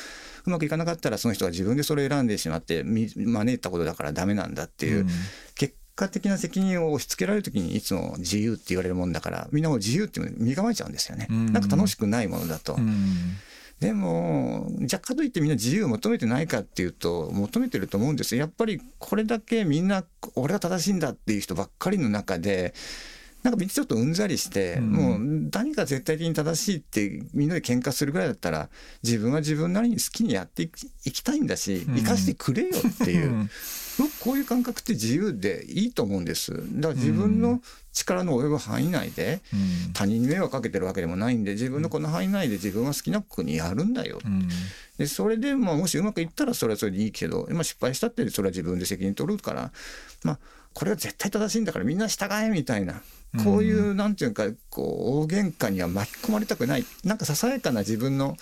うまくいかなかったらその人が自分でそれを選んでしまって招いたことだからダメなんだっていう、うん、結果的な責任を押し付けられる時にいつも自由って言われるもんだからみんなも自由って身構えちゃうんですよね、うん、なんか楽しくないものだと。うん。でも、若干といってみんな自由を求めてないかっていうと、求めてると思うんですやっぱりこれだけみんな、俺が正しいんだっていう人ばっかりの中で、なんかみんなちょっとうんざりして、うん、もう何が絶対的に正しいってみんなで喧嘩するぐらいだったら自分は自分なりに好きにやっていきたいんだし、生かしてくれよっていう、僕こういう感覚って自由でいいと思うんです。だから自分の力の及ぶ範囲内で、他人に迷惑かけてるわけでもないんで自分のこの範囲内で自分は好きな国にやるんだよ。でそれで、まあ、もしうまくいったらそれはそれでいいけど、まあ、失敗したってそれは自分で責任取るからまあこれは絶対正しいんだからみんな従えみたいなこういうなんていうかこう大喧嘩には巻き込まれたくない。なんかささやかな自分の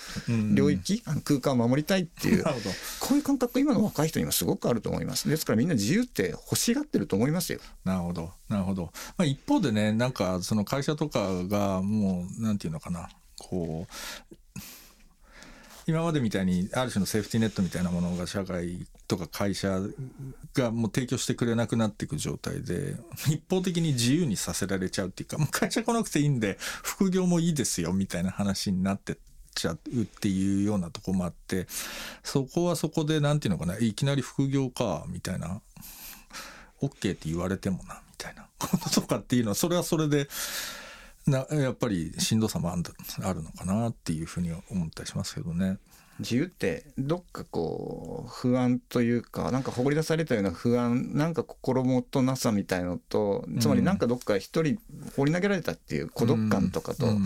領域、あの空間を守りたいっていう。こういう感覚今の若い人にはすごくあると思います。ですからみんな自由って欲しがってると思いますよ。なるほど。なるほど、まあ、一方でねなんかその会社とかがもうなんていうのかな。こう今までみたいにある種のセーフティーネットみたいなものが社会とか会社がもう提供してくれなくなっていく状態で 一方的に自由にさせられちゃうっていうかもう会社来なくていいんで副業もいいですよみたいな話になってっちゃうっていうようなとこもあってそこはそこで何て言うのかないきなり副業かみたいな OK って言われてもなみたいなこととかっていうのはそれはそれで。なやっぱりしんどさもあるのかなっていうふうに思ったりしますけどね。自由ってどっかこう不安というかなんか放り出されたような不安なんか心もとなさみたいのとつまりなんかどっか一人放り投げられたっていう孤独感とかと、うん。うん。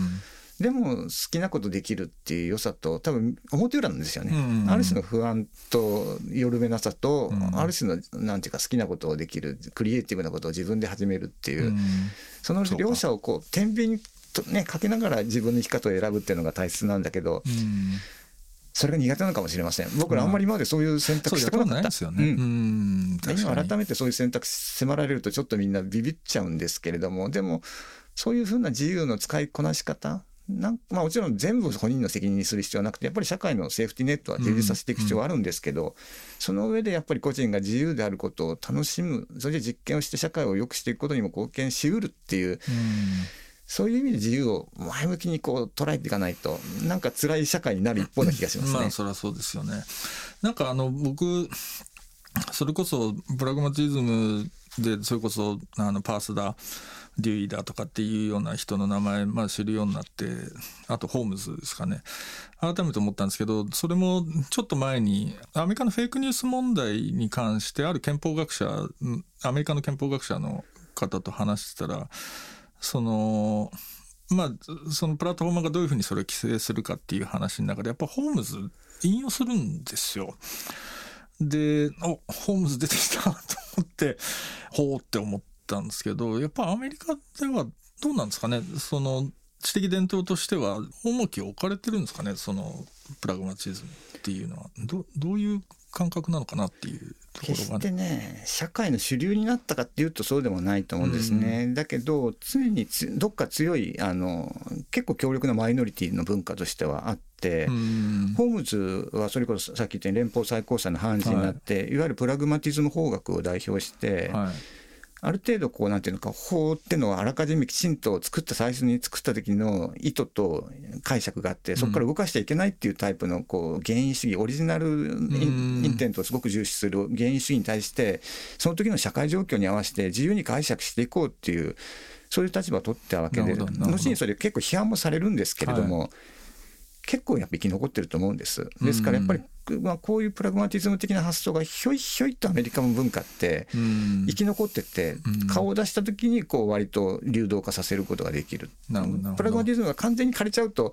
でも好きなことできるっていう良さと多分表裏なんですよね、うん。うん、ある種の不安とよめなさと、うん、ある種のなんていうか好きなことをできるクリエイティブなことを自分で始めるっていう、うん、その両者をこう天秤とねかけながら自分の生き方を選ぶっていうのが大切なんだけど、うん、それが苦手なのかもしれません。僕らあんまり今までそういう選択してこなかった、ですよね、うん、今改めてそういう選択迫られるとちょっとみんなビビっちゃうんですけれどもでもそういうふうな自由の使いこなし方なんまあ、もちろん全部本人の責任にする必要はなくてやっぱり社会のセーフティーネットは充実させていく必要はあるんですけど、うん。うん、その上でやっぱり個人が自由であることを楽しむそれで実験をして社会を良くしていくことにも貢献しうるっていう、うん、そういう意味で自由を前向きにこう捉えていかないとなんか辛い社会になる一方な気がしますね。まあそれはそうですよね。なんかあの僕それこそプラグマティズムでそれこそあのパースだデュイだとかっていうような人の名前、まあ、知るようになってあとホームズですかね改めて思ったんですけどそれもちょっと前にアメリカのフェイクニュース問題に関してある憲法学者アメリカの憲法学者の方と話してたらそのまあそのプラットフォーマーがどういうふうにそれを規制するかっていう話の中でやっぱホームズ引用するんですよ。で、お、ホームズ出てきたと思って、ほうって思ってたんですけど、やっぱアメリカではどうなんですかね、その、知的伝統としては重きを置かれてるんですかね、そのプラグマチズムっていうのは。どどういう感覚なのかなっていうところが、ね、決してね社会の主流になったかっていうとそうでもないと思うんですね、うん、だけど常にどっか強いあの結構強力なマイノリティの文化としてはあって、うん、ホームズはそれこそさっき言ったように連邦最高裁の判事になって、はい、いわゆるプラグマティズム法学を代表して、はいある程度こうなんていうのか法っていうのはあらかじめきちんと作った最初に作った時の意図と解釈があってそこから動かしちゃいけないっていうタイプのこう原因主義オリジナルインテントをすごく重視する原因主義に対してその時の社会状況に合わせて自由に解釈していこうっていうそういう立場を取ったわけで後にそれ結構批判もされるんですけれども、はい。結構やっぱ生き残ってると思うんです。ですからやっぱり、まあ、こういうプラグマティズム的な発想がひょいひょいとアメリカの文化って生き残ってて、顔を出した時にこう割と流動化させることができる。プラグマティズムが完全に枯れちゃうと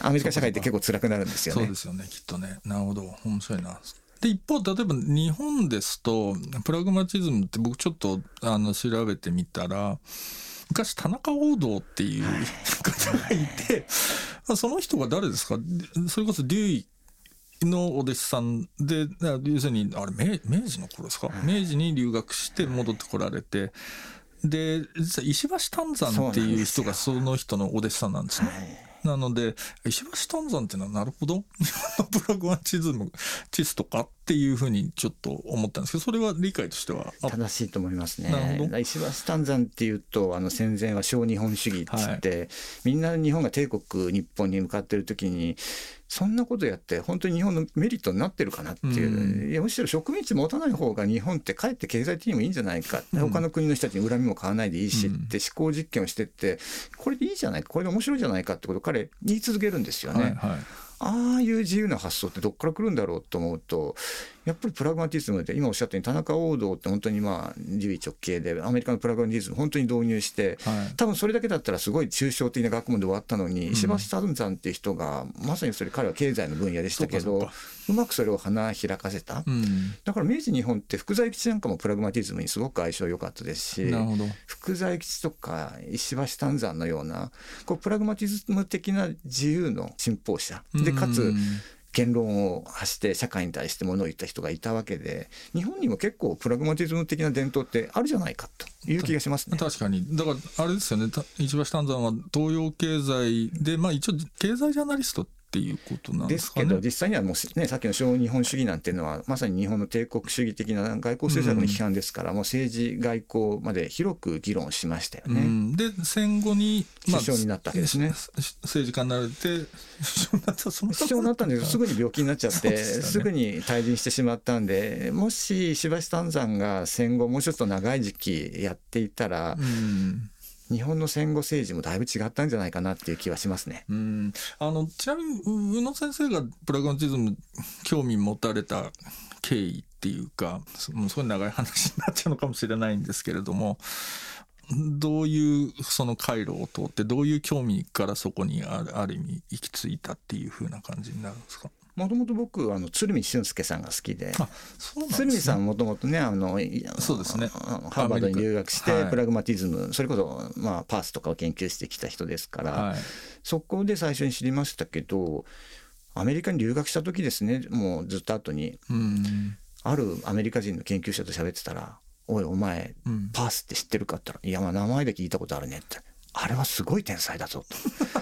アメリカ社会って結構辛くなるんですよね。そうですよねきっとね。なるほど面白いな。で一方例えば日本ですとプラグマティズムって僕ちょっとあの調べてみたら昔田中王道っていう方がいて、その人が誰ですか？それこそデュイのお弟子さんで要するにあれ明明治の頃ですか、明治に留学して戻ってこられてで実は石橋丹山っていう人がその人のお弟子さんなんですね。なので、石橋丹山っていうのはなるほど、日本のプラグマチズム、チスとかっていうふうにちょっと思ったんですけど、それは理解としては正しいと思いますね。なるほど。石橋丹山っていうと、あの戦前は小日本主義っつって、はい、みんな日本が帝国日本に向かってる時に、そんなことやって本当に日本のメリットになってるかなっていう、うん、いやむしろ植民地持たない方が日本ってかえって経済的にもいいんじゃないか、うん、他の国の人たちに恨みも買わないでいいしって思考実験をしてってこれでいいじゃないか。これで面白いじゃないかってことを彼言い続けるんですよね。はいはい。ああいう自由な発想ってどっから来るんだろうと思うとやっぱりプラグマティズムで今おっしゃったように田中王道って本当にまあ獣医直系でアメリカのプラグマティズム本当に導入して、はい、多分それだけだったらすごい抽象的な学問で終わったのに、うん、石橋忠さんっていう人がまさにそれ彼は経済の分野でしたけどうまくそれを花開かせた、うん、だから明治日本って福沢諭吉なんかもプラグマティズムにすごく相性良かったですし福沢諭吉とか石橋丹山のようなこうプラグマティズム的な自由の信奉者。でかつ、うん言論を発して社会に対してものを言った人がいたわけで日本にも結構プラグマティズム的な伝統ってあるじゃないかという気がしますね確かにだからあれですよね石橋丹山は東洋経済でまあ一応経済ジャーナリストっていうことなんですか、ね、ですけど実際にはもうねさっきの小日本主義なんていうのはまさに日本の帝国主義的な外交政策の批判ですから、うん、もう政治外交まで広く議論しましたよね。うん、で戦後に、まあ、首相になったわけですね。政治家になれて首相になったんですけど すぐに病気になっちゃって、ね、すぐに退陣してしまったんでもし石橋丹山が戦後もうちょっと長い時期やっていたら、うん日本の戦後政治もだいぶ違ったんじゃないかなっていう気はしますね。うんあのちなみに宇野先生がプラグマティズム興味持たれた経緯っていうかもうすごい長い話になっちゃうのかもしれないんですけれどもどういうその回路を通ってどういう興味からそこにあるある意味行き着いたっていうふうな感じになるんですか？もともと僕あの鶴見俊介さんが好きで鶴見さんもともとねあのそうですね。ハーバードに留学して、プラグマティズムそれこそ、まあ、パースとかを研究してきた人ですから、はい、そこで最初に知りましたけどアメリカに留学した時ですねもうずっと後に、あるアメリカ人の研究者と喋ってたら「おいお前、パースって知ってるか?」って言ったら「いやまあ名前で聞いたことあるね」って。あれはすごい天才だぞ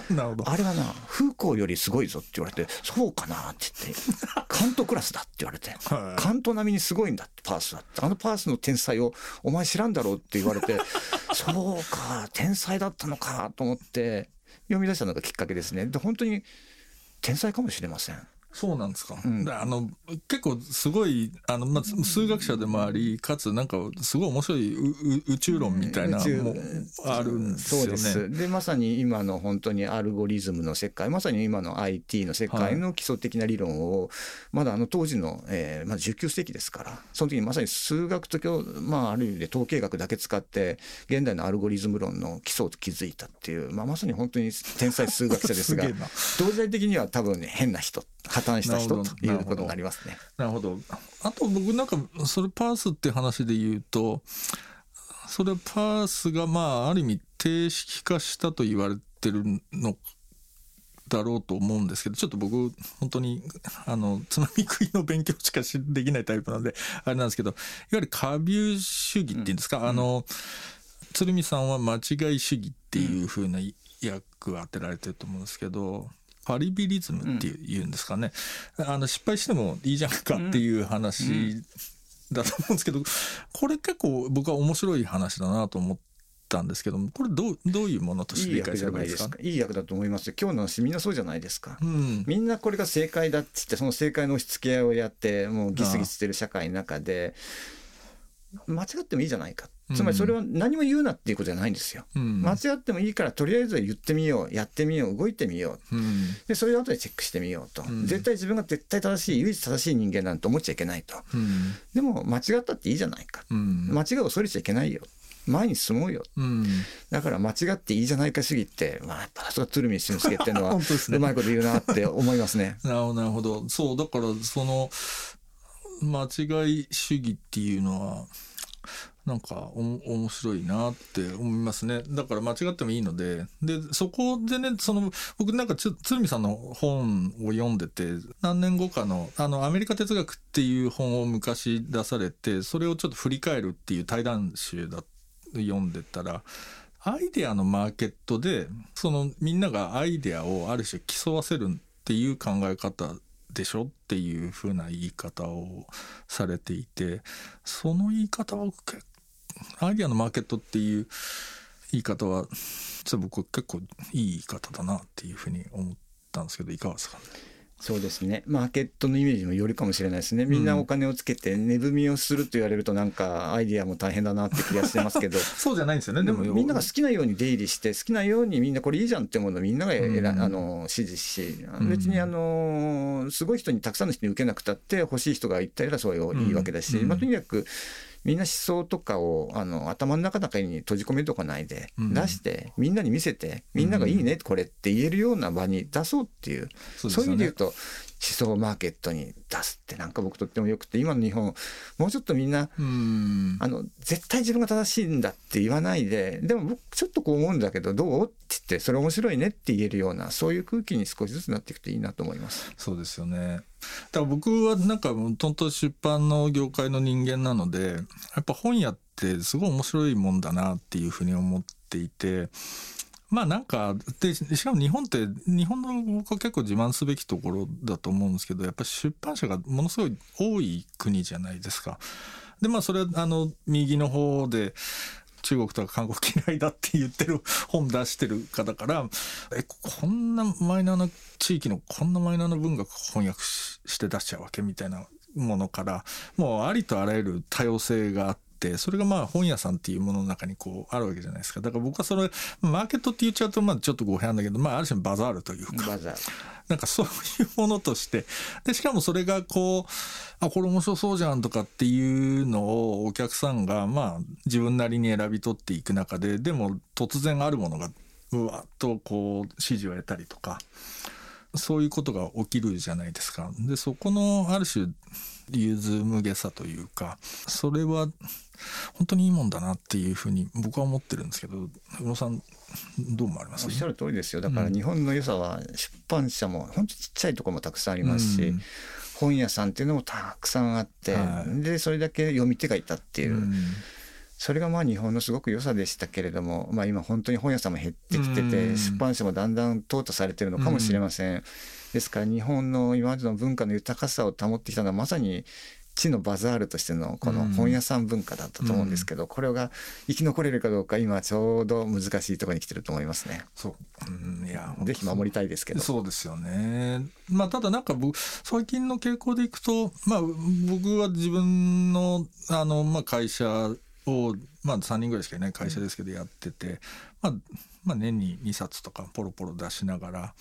と。なるほど。あれはな、風光よりすごいぞって言われて、そうかなって言って、カントクラスだって言われて、はい、カント並みにすごいんだって、パースだって。あのパースの天才をお前知らんだろうって言われて、そうか、天才だったのかと思って読み出したのがきっかけですね。で、本当に天才かもしれません。そうなんですか。うん、あの結構すごいあのまあ数学者でもあり、かつなんかすごい面白い宇宙論みたいなもあるんですよね。そうです。でまさに今の本当にアルゴリズムの世界、まさに今の IT の世界の基礎的な理論を、はい、まだあの当時の、えー、まあ19世紀ですから、その時にまさに数学とまあある意味で統計学だけ使って現代のアルゴリズム論の基礎を築いたっていう、まあまさに本当に天才数学者ですが、同時代的には多分ね変な人。破綻した人ということになりますね。なるほど。あと僕なんかそれパースって話で言うとそれパースがまあある意味定式化したと言われてるのだろうと思うんですけどちょっと僕本当にあのつまみ食いの勉強しかできないタイプなんであれなんですけどいわゆる過ビ主義っていうんですか、うん、あの鶴見さんは間違い主義っていうふうな役を当てられてると思うんですけど。パリビリズムっていうんですかね、うん、あの失敗してもいいじゃんかっていう話だと思うんですけど、これ結構僕は面白い話だなと思ったんですけどもこれどうどういうものとして理解すればいいですか？いい役だと思います今日の話みんなそうじゃないですか、うん、みんなこれが正解だっつってその正解の押し付け合いをやってもうギスギスしてる社会の中で間違ってもいいじゃないか。つまりそれは何も言うなっていうことじゃないんですよ、うん、間違ってもいいからとりあえず言ってみようやってみよう動いてみよう、うん、でそれを後でチェックしてみようと、うん、絶対自分が絶対正しい唯一正しい人間なんて思っちゃいけないと、でも間違ったっていいじゃないか、間違いを恐れちゃいけないよ。前に進もうよ、だから間違っていいじゃないか主義って、まあ、やっぱさすが鶴見俊介っていうのは うまいこと言うなって思いますね。なるほど。そうだからその間違い主義っていうのはなんか面白いなって思いますね。だから間違ってもいいので、で、そこでね、その、僕なんかつ、鶴見さんの本を読んでて、何年後かの、あの、アメリカ哲学っていう本を昔出されて、それをちょっと振り返るっていう対談集だ読んでたら、アイデアのマーケットで、そのみんながアイデアをある種競わせるっていう考え方でしょ？っていう風な言い方をされていて、その言い方はアイデアのマーケットっていう言い方は、実は僕結構いい言い方だなっていうふうに思ったんですけど、いかがですか？ね。そうですね。マーケットのイメージもよりかもしれないですね。みんなお金をつけて値踏みをすると言われるとなんかアイディアも大変だなって気がしてますけど。そうじゃないんですよねでもみんなが好きなように出入りして好きなようにみんなこれいいじゃんってものをみんなが、うん、あの支持し別にあのすごい人にたくさんの人に受けなくたって欲しい人がいったらそういいわけだし、うん、まあ、とにかくみんな思想とかをあの頭の中だけに閉じ込めとかないで、出してみんなに見せてみんながいいねこれって言えるような場に出そうっていう、そういう意味で言うと思想マーケットに出すってなんか僕とってもよくて今の日本もうちょっとみんなあの絶対自分が正しいんだって言わないででも僕ちょっとこう思うんだけどどう？って言ってそれ面白いねって言えるようなそういう空気に少しずつなっていくといいなと思います。そうですよね。だから僕はなんかもともと出版の業界の人間なのでやっぱ本屋ってすごい面白いもんだなっていうふうに思っていてまあなんかでしかも日本って日本の僕は結構自慢すべきところだと思うんですけどやっぱ出版社がものすごい多い国じゃないですか。でまあそれはあの右の方で中国とか韓国嫌いだって言ってる本出してる方からえこんなマイナーな地域のこんなマイナーな文学翻訳して出しちゃうわけみたいなものからもうありとあらゆる多様性があって。それがまあ本屋さんっていうものの中にこうあるわけじゃないですかだから僕はそれマーケットって言っちゃうとまあちょっと語弊なんだけどまあある種バザールというか なんかそういうものとしてでしかもそれがこうあこれ面白そうじゃんとかっていうのをお客さんがまあ自分なりに選び取っていく中ででも突然あるものがうわっとこう支持を得たりとかそういうことが起きるじゃないですか。でそこのある種融通無下さというかそれは本当にいいもんだなっていうふうに僕は思ってるんですけど宇野さんどう思われます？おっしゃる通りですよ。だから日本の良さは出版社も本当ちっちゃいところもたくさんありますし、うん、本屋さんっていうのもたくさんあって、はい、でそれだけ読み手がいたっていう。うん。それがまあ日本のすごく良さでしたけれども、まあ、今本当に本屋さんも減ってきてて、出版社もだんだん淘汰されてるのかもしれません。ですから日本の今までの文化の豊かさを保ってきたのはまさに地のバザールとしてのこの本屋さん文化だったと思うんですけど、うん、これが生き残れるかどうか今ちょうど難しいところに来てると思いますね。そう、うん、いやぜひ守りたいですけど。そうですよね。まあただなんか僕最近の傾向でいくと、まあ僕は自分のあのまあ会社をまあ3人ぐらいしかいない会社ですけどやってて、まあまあ、年に2冊とかポロポロ出しながら、ま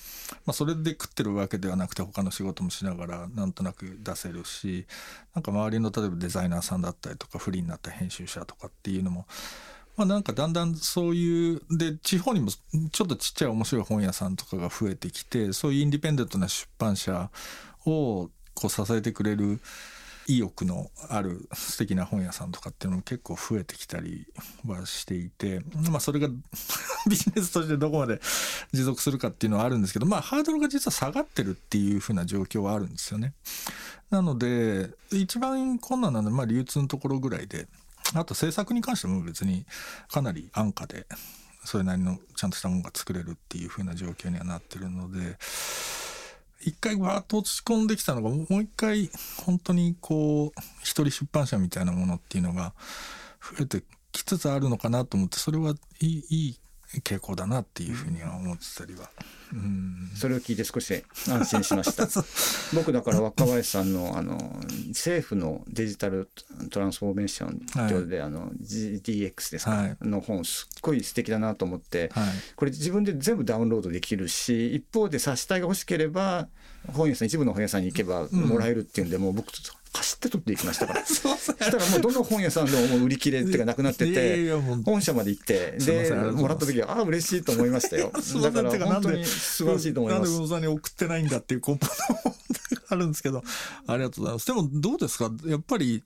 あ、それで食ってるわけではなくて他の仕事もしながらなんとなく出せるしなんか周りの例えばデザイナーさんだったりとかフリーになった編集者とかっていうのも、まあ、なんかだんだんそういうで地方にもちょっとちっちゃい面白い本屋さんとかが増えてきてそういうインディペンデントな出版社をこう支えてくれる意欲のある素敵な本屋さんとかっていうのも結構増えてきたりはしていて、まあそれが ビジネスとしてどこまで持続するかっていうのはあるんですけど、まあハードルが実は下がってるっていうふうな状況はあるんですよね。なので、一番困難なのはまあ流通のところぐらいで、あと制作に関しても別にかなり安価で、それなりのちゃんとしたものが作れるっていうふうな状況にはなってるので、一回わーっと落ち込んできたのがもう一回本当にこう一人出版社みたいなものっていうのが増えてきつつあるのかなと思ってそれはいいいい傾向だなっていうふうには思ってたりは。うん。それを聞いて少し安心しました。僕だから若林さんのあの政府のデジタルトランスフォーメーションで、はい、あの GDX ですか、はい、の本すっごい素敵だなと思って、はい、これ自分で全部ダウンロードできるし一方で差し体が欲しければ本屋さん一部の本屋さんに行けばもらえるっていうんで、うん、もう僕走って取っていきましたから。そしたらもうどの本屋さんでももう売り切れっていうかなくなってて、本社まで行って、で、もらった時は、ああ、嬉しいと思いましたよ。だから本当に素晴らしいと思います。なんでさんに送ってないんだっていう根本の問題があるんですけど、ありがとうございます。でもどうですか？やっぱり、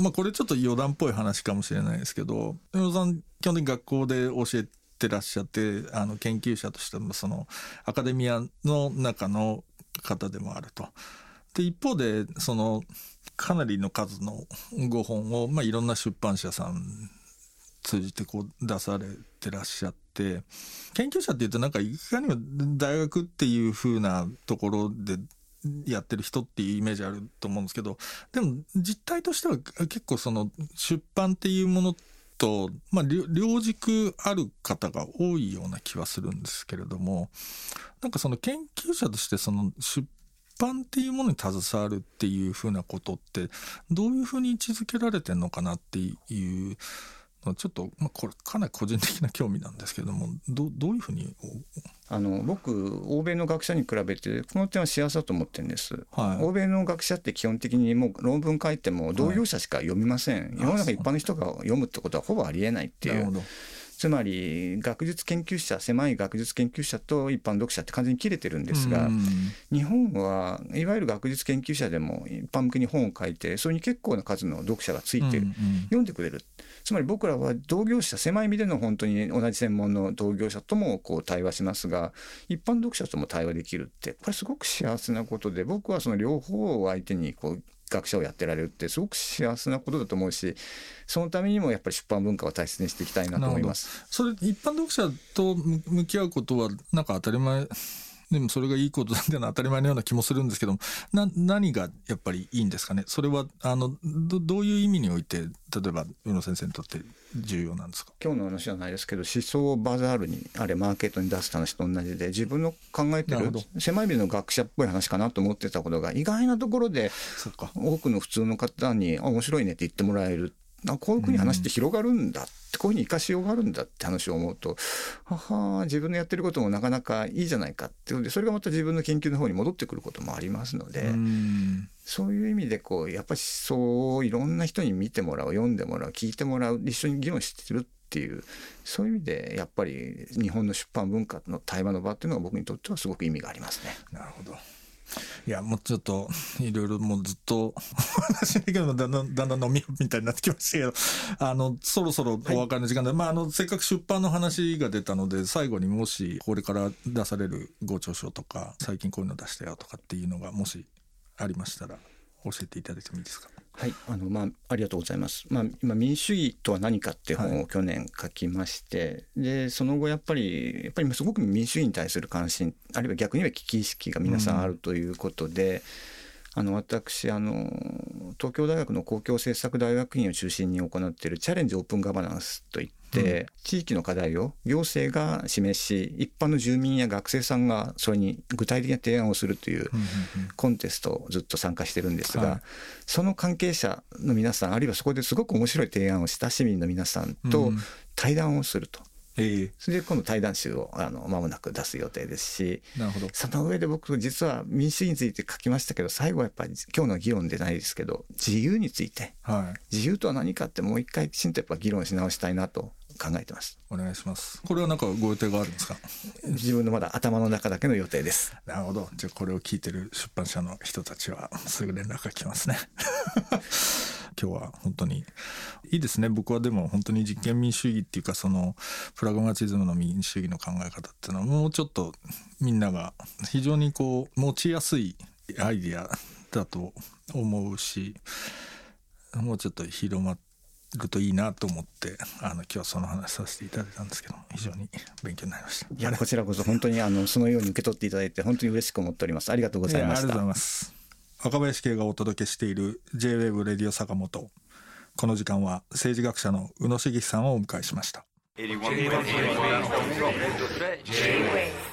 まあこれちょっと余談っぽい話かもしれないですけど、山田さん、基本的に学校で教えてらっしゃって、あの研究者としてもそのアカデミアの中の方でもあると。で、一方で、その、かなりの数の5本を、まあ、いろんな出版社さん通じてこう出されてらっしゃって研究者っていうとなんかいかにも大学っていう風なところでやってる人っていうイメージあると思うんですけどでも実態としては結構その出版っていうものと、まあ、両軸ある方が多いような気はするんですけれどもなんかその研究者としてその出版っていうものに携わるっていうふうなことってどういうふうに位置づけられてんのかなっていうちょっと、まあ、これかなり個人的な興味なんですけどもどどういうふうにあの僕欧米の学者に比べてこの点は幸せだと思ってるんです、はい、欧米の学者って基本的にもう論文書いても同業者しか読みません、はい、世の中一般の人が読むってことはほぼありえないっていう。つまり学術研究者狭い学術研究者と一般読者って完全に切れてるんですが、日本はいわゆる学術研究者でも一般向けに本を書いてそれに結構な数の読者がついて、読んでくれる。つまり僕らは同業者狭い意味での本当に同じ専門の同業者ともこう対話しますが一般読者とも対話できるってこれすごく幸せなことで僕はその両方を相手にこう学者をやってられるってすごく幸せなことだと思うしそのためにもやっぱり出版文化を大切にしていきたいなと思います。それ一般読者と向き合うことはなんか当たり前でもそれがいいことなんていうのは当たり前のような気もするんですけどもな何がやっぱりいいんですかね？それはあのどどういう意味において例えば宇野先生にとって重要なんですか？今日の話じゃないですけど思想をバザールにあれマーケットに出す話と同じで自分の考えてる狭い意味の学者っぽい話かなと思ってたことが意外なところで多くの普通の方に面白いねって言ってもらえる。あこういうふうに話って広がるんだって、こういうふうに生かしようがあるんだって話を思うとはは自分のやってることもなかなかいいじゃないかっていうのでそれがまた自分の研究の方に戻ってくることもありますのでそういう意味でこうやっぱりそういろんな人に見てもらう読んでもらう聞いてもらう一緒に議論してるっていうそういう意味でやっぱり日本の出版文化の対話の場っていうのが僕にとってはすごく意味がありますね。なるほどいや、もうちょっと、いろいろもうずっと 話だけど、だんだん、だんだん飲みみたいになってきましたけど、あの、そろそろお別れの時間で、はい、まあ、あの、せっかく出版の話が出たので、最後にもし、これから出されるご著書とか、最近こういうの出したよとかっていうのが、もしありましたら、教えていただいてもいいですか？はい、あのまあありがとうございます。まあ今民主主義とは何かって本を去年書きまして、はい、でその後やっぱりやっぱりすごく民主主義に対する関心あるいは逆には危機意識が皆さんあるということで。うんあの私あの東京大学の公共政策大学院を中心に行っているチャレンジオープンガバナンスといっ地域の課題を行政が示し一般の住民や学生さんがそれに具体的な提案をするというコンテストをずっと参加してるんですが、はい、その関係者の皆さんあるいはそこですごく面白い提案をした市民の皆さんと対談をすると。えー、それで今度対談集をあの間もなく出す予定ですしなるほど。その上で僕実は民主主義について書きましたけど最後はやっぱり今日の議論でないですけど自由について、はい、自由とは何かってもう一回きちんとやっぱ議論し直したいなと考えてます。お願いします。これは何かご予定があるんですか？自分のまだ頭の中だけの予定です。なるほど。じゃあこれを聞いてる出版社の人たちはすぐ連絡が来ますね。今日は本当にいいですね。僕はでも本当に実験民主主義っていうかそのプラグマチズムの民主主義の考え方っていうのはもうちょっとみんなが非常にこう持ちやすいアイディアだと思うしもうちょっと広まるといいなと思ってあの今日はその話させていただいたんですけど非常に勉強になりました。いやこちらこそ本当にあのそのように受け取っていただいて本当に嬉しく思っております。ありがとうございました。ありがとうございます。若林圭がお届けしている J-WAVE レディオ坂本。この時間は政治学者の宇野茂樹さんをお迎えしました。J-WAVE